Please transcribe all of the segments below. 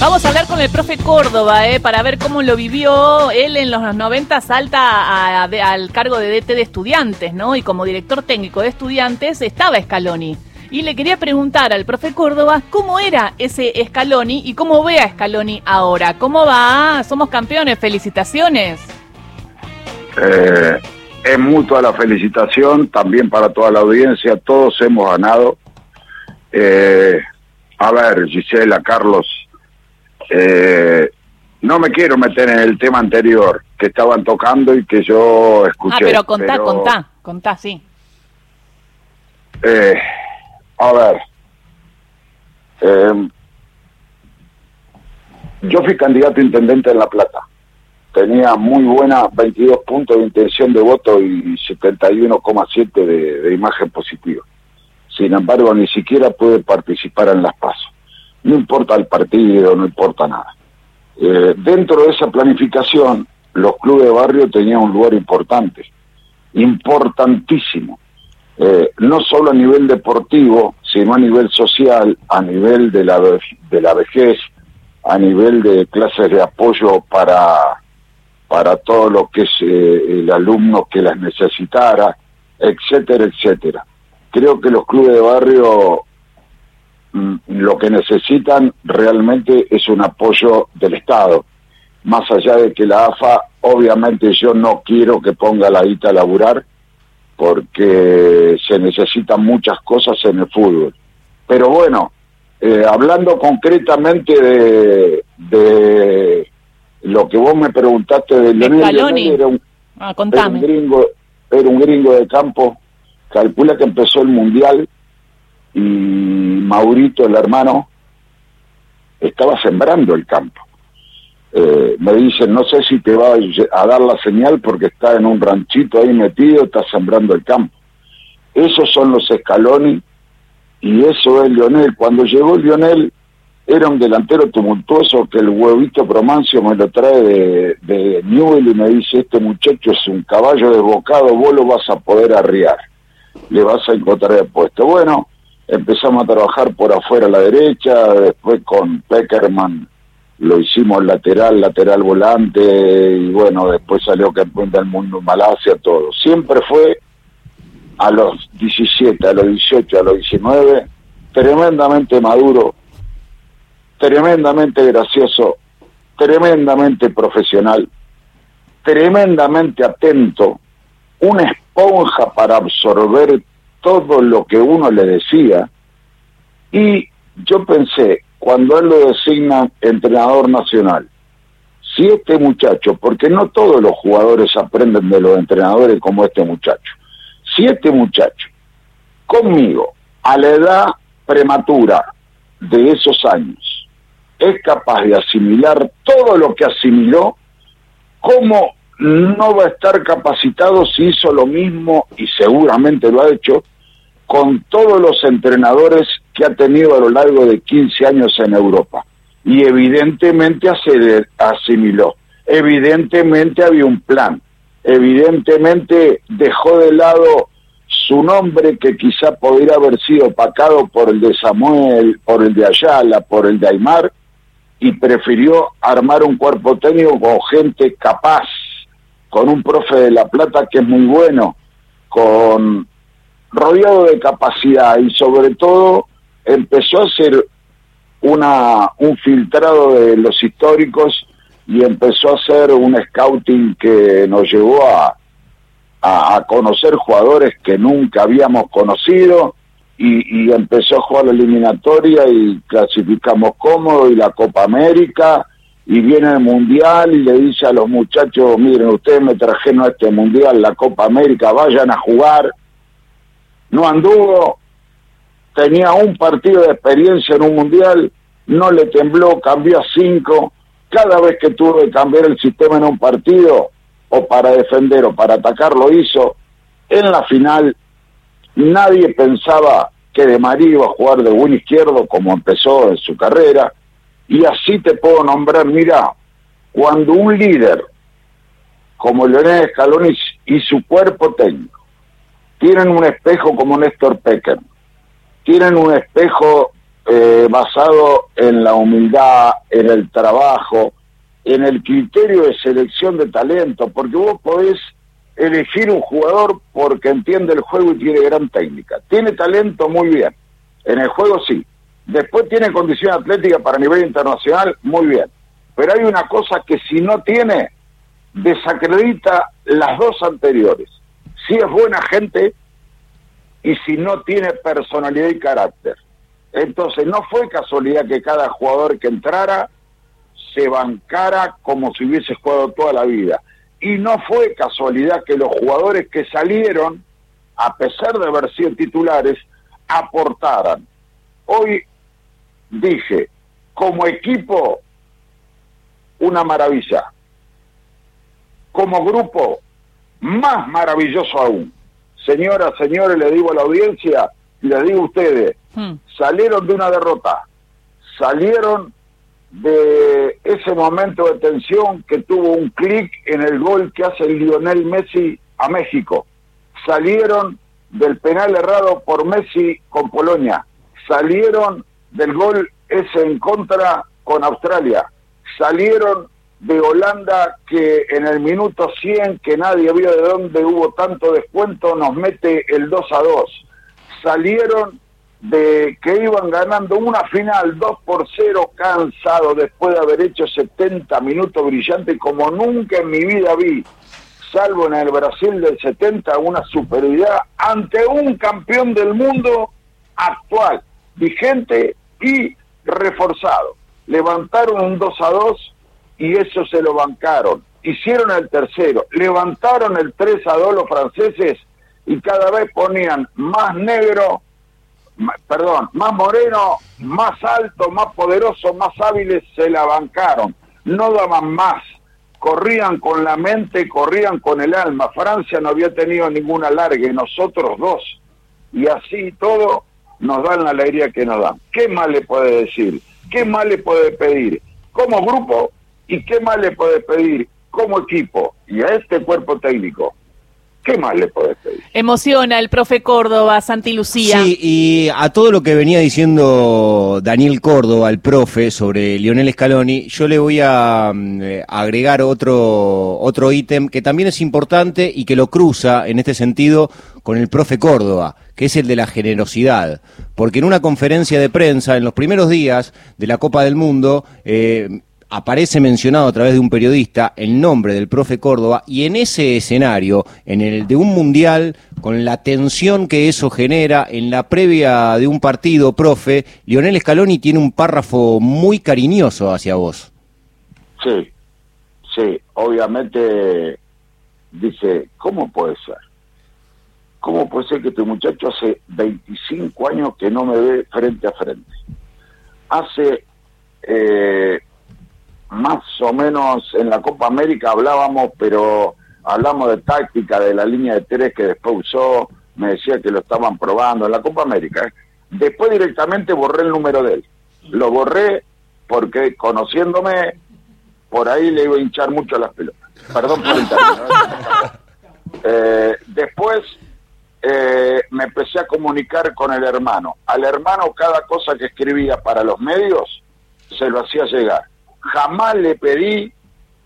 Vamos a hablar con el profe Córdoba, eh, para ver cómo lo vivió. Él en los 90 salta al cargo de DT de estudiantes, ¿no? Y como director técnico de estudiantes estaba Scaloni. Y le quería preguntar al profe Córdoba cómo era ese Scaloni y cómo ve a Scaloni ahora. ¿Cómo va? Somos campeones, felicitaciones. Eh, es mutua la felicitación también para toda la audiencia, todos hemos ganado. Eh, a ver, Gisela, Carlos, eh, no me quiero meter en el tema anterior que estaban tocando y que yo escuché. ah, pero contá, pero, contá, contá, sí. eh, a ver, eh, yo fui candidato a intendente en La Plata. Tenía muy buena 22 puntos de intención de voto y 71,7 de, de imagen positiva. Sin embargo, ni siquiera pude participar en las pasos. No importa el partido, no importa nada. Eh, dentro de esa planificación, los clubes de barrio tenían un lugar importante, importantísimo eh, no solo a nivel deportivo, sino a nivel social, a nivel de la, de la vejez, a nivel de clases de apoyo para, para todo lo que es eh, el alumno que las necesitara, etcétera, etcétera. Creo que los clubes de barrio lo que necesitan realmente es un apoyo del Estado. Más allá de que la AFA, obviamente yo no quiero que ponga la guita a laburar, porque se necesitan muchas cosas en el fútbol. Pero bueno, eh, hablando concretamente de, de lo que vos me preguntaste de Lionel, era un, Ah, era un gringo, era un gringo de campo, calcula que empezó el mundial y Maurito, el hermano, estaba sembrando el campo. Eh, me dicen, no sé si te va a dar la señal porque está en un ranchito ahí metido, está sembrando el campo. Esos son los escalones y eso es Lionel. Cuando llegó Lionel era un delantero tumultuoso que el huevito Promancio me lo trae de, de Newell y me dice, este muchacho es un caballo desbocado, vos lo vas a poder arriar, le vas a encontrar el puesto. Bueno, empezamos a trabajar por afuera a la derecha, después con Peckerman lo hicimos lateral, lateral volante, y bueno, después salió campeón del mundo en Malasia, todo. Siempre fue a los 17, a los 18, a los 19, tremendamente maduro, tremendamente gracioso, tremendamente profesional, tremendamente atento, una esponja para absorber todo lo que uno le decía. Y yo pensé, cuando él lo designa entrenador nacional, si este muchacho, porque no todos los jugadores aprenden de los entrenadores como este muchacho, si este muchacho, conmigo, a la edad prematura de esos años, es capaz de asimilar todo lo que asimiló, ¿cómo no va a estar capacitado si hizo lo mismo y seguramente lo ha hecho con todos los entrenadores que ha tenido a lo largo de 15 años en Europa? Y evidentemente asimiló, evidentemente había un plan, evidentemente dejó de lado su nombre que quizá podría haber sido opacado por el de Samuel, por el de Ayala, por el de Aymar, y prefirió armar un cuerpo técnico con gente capaz, con un profe de La Plata que es muy bueno, con rodeado de capacidad y sobre todo empezó a hacer una un filtrado de los históricos y empezó a hacer un scouting que nos llevó a, a, a conocer jugadores que nunca habíamos conocido y, y empezó a jugar la eliminatoria y clasificamos cómodo y la Copa América y viene el Mundial y le dice a los muchachos, miren, ustedes me trajeron a este Mundial, la Copa América, vayan a jugar. No anduvo, tenía un partido de experiencia en un Mundial, no le tembló, cambió a cinco. Cada vez que tuvo que cambiar el sistema en un partido, o para defender o para atacar, lo hizo. En la final nadie pensaba que De María iba a jugar de buen izquierdo como empezó en su carrera. Y así te puedo nombrar, mira, cuando un líder como Leonel Scaloni y su cuerpo técnico tienen un espejo como Néstor Pecker, tienen un espejo eh, basado en la humildad, en el trabajo, en el criterio de selección de talento, porque vos podés elegir un jugador porque entiende el juego y tiene gran técnica. Tiene talento muy bien. En el juego sí. Después tiene condición atlética para nivel internacional muy bien. Pero hay una cosa que si no tiene, desacredita las dos anteriores. Si es buena gente y si no tiene personalidad y carácter. Entonces no fue casualidad que cada jugador que entrara se bancara como si hubiese jugado toda la vida. Y no fue casualidad que los jugadores que salieron, a pesar de haber sido titulares, aportaran. Hoy dije, como equipo, una maravilla. Como grupo, más maravilloso aún. Señoras, señores, le digo a la audiencia y le digo a ustedes, hmm. salieron de una derrota, salieron de ese momento de tensión que tuvo un clic en el gol que hace Lionel Messi a México, salieron del penal errado por Messi con Polonia, salieron del gol ese en contra con Australia, salieron de Holanda que en el minuto 100, que nadie vio de dónde hubo tanto descuento, nos mete el 2 a 2. Salieron de que iban ganando una final 2 por 0 cansado después de haber hecho 70 minutos brillantes como nunca en mi vida vi, salvo en el Brasil del 70, una superioridad ante un campeón del mundo actual, vigente y reforzado. Levantaron un 2 a 2 y eso se lo bancaron. Hicieron el tercero, levantaron el 3 a 2 los franceses y cada vez ponían más negro, perdón, más moreno, más alto, más poderoso, más hábiles, se la bancaron. No daban más, corrían con la mente, corrían con el alma. Francia no había tenido ninguna larga y nosotros dos. Y así todo nos dan la alegría que nos dan. ¿Qué más le puede decir? ¿Qué más le puede pedir? Como grupo, ¿Y qué más le puede pedir como equipo y a este cuerpo técnico? ¿Qué más le puede pedir? Emociona el profe Córdoba, Santi Lucía. Sí, y a todo lo que venía diciendo Daniel Córdoba, el profe, sobre Lionel Scaloni, yo le voy a, mm, agregar otro, otro ítem que también es importante y que lo cruza en este sentido con el profe Córdoba, que es el de la generosidad. Porque en una conferencia de prensa, en los primeros días de la Copa del Mundo, eh, aparece mencionado a través de un periodista el nombre del profe Córdoba y en ese escenario, en el de un mundial, con la tensión que eso genera en la previa de un partido, profe, Lionel Scaloni tiene un párrafo muy cariñoso hacia vos. Sí, sí, obviamente dice, ¿cómo puede ser? ¿Cómo puede ser que este muchacho hace 25 años que no me ve frente a frente? Hace eh, más o menos en la Copa América hablábamos, pero hablamos de táctica, de la línea de tres que después usó, me decía que lo estaban probando en la Copa América. ¿eh? Después directamente borré el número de él. Lo borré porque conociéndome, por ahí le iba a hinchar mucho las pelotas. Perdón por el término. ¿eh? Eh, después me empecé a comunicar con el hermano. Al hermano cada cosa que escribía para los medios se lo hacía llegar jamás le pedí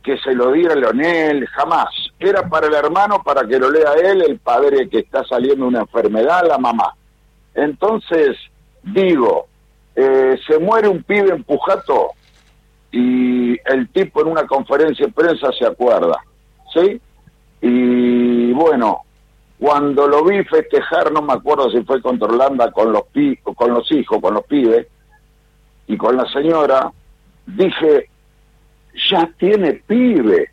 que se lo diera Leonel, jamás. Era para el hermano, para que lo lea él, el padre que está saliendo una enfermedad, la mamá. Entonces, digo, eh, se muere un pibe en Pujato y el tipo en una conferencia de prensa se acuerda, ¿sí? Y bueno, cuando lo vi festejar, no me acuerdo si fue contra con los, pi con los hijos, con los pibes, y con la señora, dije, ya tiene pibe.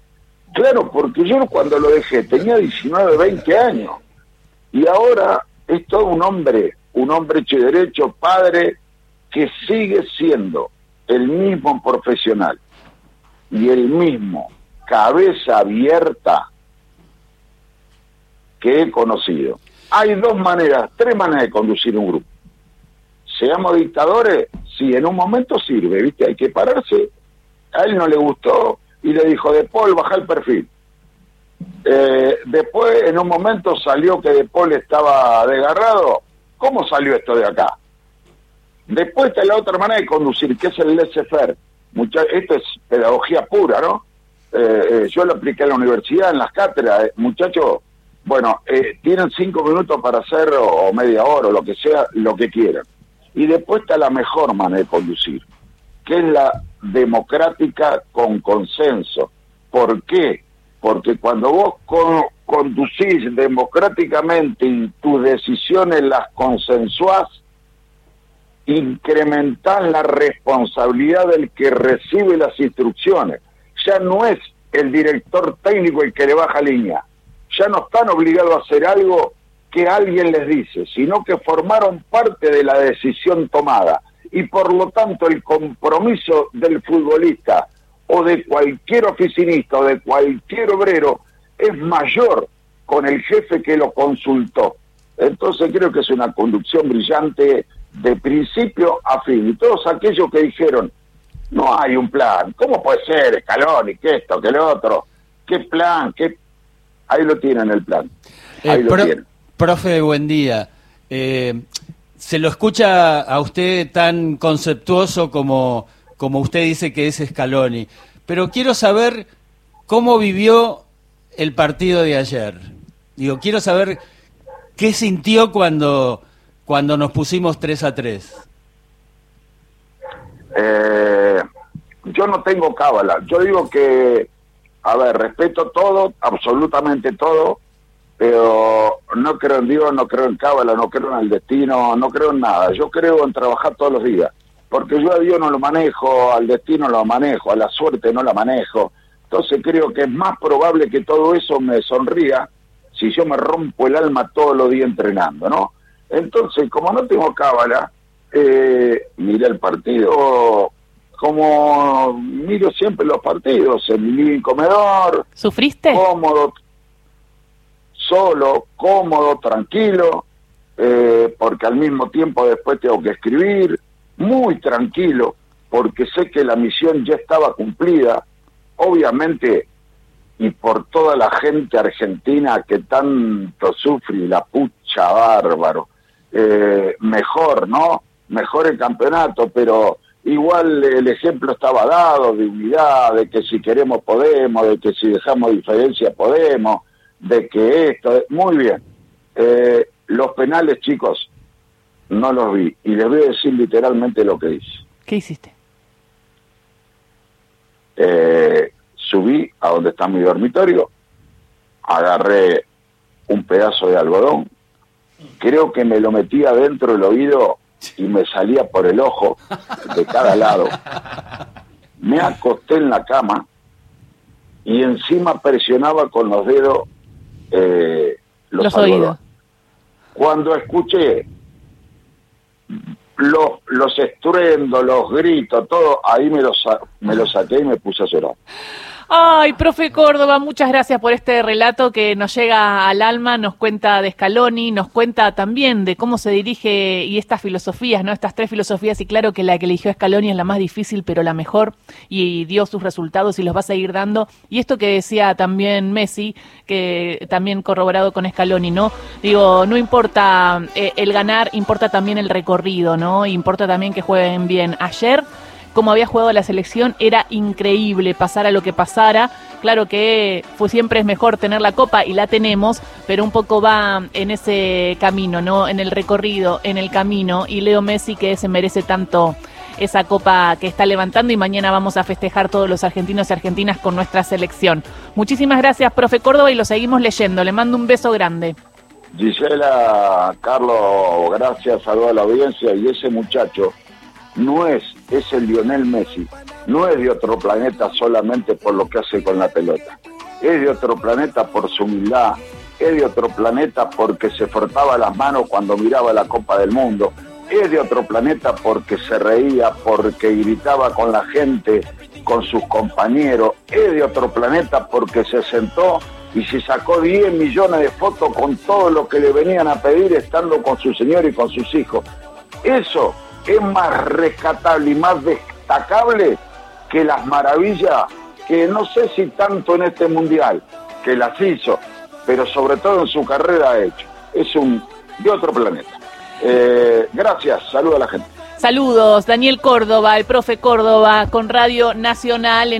Claro, porque yo cuando lo dejé tenía 19, 20 años. Y ahora es todo un hombre, un hombre hecho derecho, padre, que sigue siendo el mismo profesional y el mismo cabeza abierta que he conocido. Hay dos maneras, tres maneras de conducir un grupo. Seamos dictadores, sí, en un momento sirve, ¿viste? Hay que pararse. A él no le gustó y le dijo, De Paul, baja el perfil. Eh, después, en un momento salió que De Paul estaba desgarrado. ¿Cómo salió esto de acá? Después está la otra manera de conducir, que es el laissez-faire. Esto es pedagogía pura, ¿no? Eh, eh, yo lo apliqué en la universidad, en las cátedras. Muchachos, bueno, tienen cinco minutos para hacer, o media hora, o lo que sea, lo que quieran. Y después está la mejor manera de conducir, que es la democrática con consenso. ¿Por qué? Porque cuando vos conducís democráticamente y tus decisiones las consensuás, incrementás la responsabilidad del que recibe las instrucciones. Ya no es el director técnico el que le baja línea. Ya no están obligados a hacer algo que alguien les dice, sino que formaron parte de la decisión tomada. Y por lo tanto el compromiso del futbolista o de cualquier oficinista o de cualquier obrero es mayor con el jefe que lo consultó. Entonces creo que es una conducción brillante de principio a fin. Y todos aquellos que dijeron, no hay un plan, ¿cómo puede ser Escalón y que esto, que lo otro? ¿Qué plan? ¿Qué... Ahí lo tienen el plan. Eh, Ahí lo tienen. Profe, buen día. Eh, se lo escucha a usted tan conceptuoso como, como usted dice que es Scaloni, pero quiero saber cómo vivió el partido de ayer. Digo, quiero saber qué sintió cuando, cuando nos pusimos 3 a 3. Eh, yo no tengo cábala. Yo digo que, a ver, respeto todo, absolutamente todo, pero no creo en Dios, no creo en cábala, no creo en el destino, no creo en nada. Yo creo en trabajar todos los días, porque yo a Dios no lo manejo, al destino lo manejo, a la suerte no la manejo. Entonces creo que es más probable que todo eso me sonría si yo me rompo el alma todos los días entrenando, ¿no? Entonces, como no tengo cábala, eh, miré el partido como miro siempre los partidos, en mi living comedor. ¿Sufriste? Cómodo, solo, cómodo, tranquilo, eh, porque al mismo tiempo después tengo que escribir, muy tranquilo, porque sé que la misión ya estaba cumplida, obviamente, y por toda la gente argentina que tanto sufre, la pucha bárbaro, eh, mejor, ¿no? Mejor el campeonato, pero igual el ejemplo estaba dado de unidad, de que si queremos podemos, de que si dejamos diferencia podemos, de que esto, muy bien. Eh, los penales, chicos, no los vi. Y les voy a decir literalmente lo que hice. ¿Qué hiciste? Eh, subí a donde está mi dormitorio, agarré un pedazo de algodón, creo que me lo metí adentro del oído y me salía por el ojo de cada lado. Me acosté en la cama y encima presionaba con los dedos eh, los, oídos. Cuando escuché los, los estruendos, los gritos, todo, ahí me los, me los saqué y me puse a llorar. Ay, profe Córdoba, muchas gracias por este relato que nos llega al alma, nos cuenta de Scaloni, nos cuenta también de cómo se dirige y estas filosofías, ¿no? Estas tres filosofías, y claro que la que eligió Scaloni es la más difícil, pero la mejor, y dio sus resultados y los va a seguir dando. Y esto que decía también Messi, que también corroborado con Scaloni, ¿no? Digo, no importa eh, el ganar, importa también el recorrido, ¿no? Importa también que jueguen bien. Ayer cómo había jugado la selección, era increíble, pasara lo que pasara. Claro que fue, siempre es mejor tener la copa y la tenemos, pero un poco va en ese camino, ¿no? En el recorrido, en el camino. Y Leo Messi que se merece tanto esa copa que está levantando y mañana vamos a festejar todos los argentinos y argentinas con nuestra selección. Muchísimas gracias, profe Córdoba, y lo seguimos leyendo. Le mando un beso grande. Gisela, Carlos, gracias, saludo a la audiencia y ese muchacho no es, es el Lionel Messi, no es de otro planeta solamente por lo que hace con la pelota, es de otro planeta por su humildad, es de otro planeta porque se frotaba las manos cuando miraba la Copa del Mundo, es de otro planeta porque se reía, porque gritaba con la gente, con sus compañeros, es de otro planeta porque se sentó y se sacó 10 millones de fotos con todo lo que le venían a pedir estando con su señor y con sus hijos. Eso es más rescatable y más destacable que las maravillas que no sé si tanto en este mundial, que las hizo, pero sobre todo en su carrera ha hecho. Es un de otro planeta. Eh, gracias, saludo a la gente. Saludos, Daniel Córdoba, el profe Córdoba, con Radio Nacional.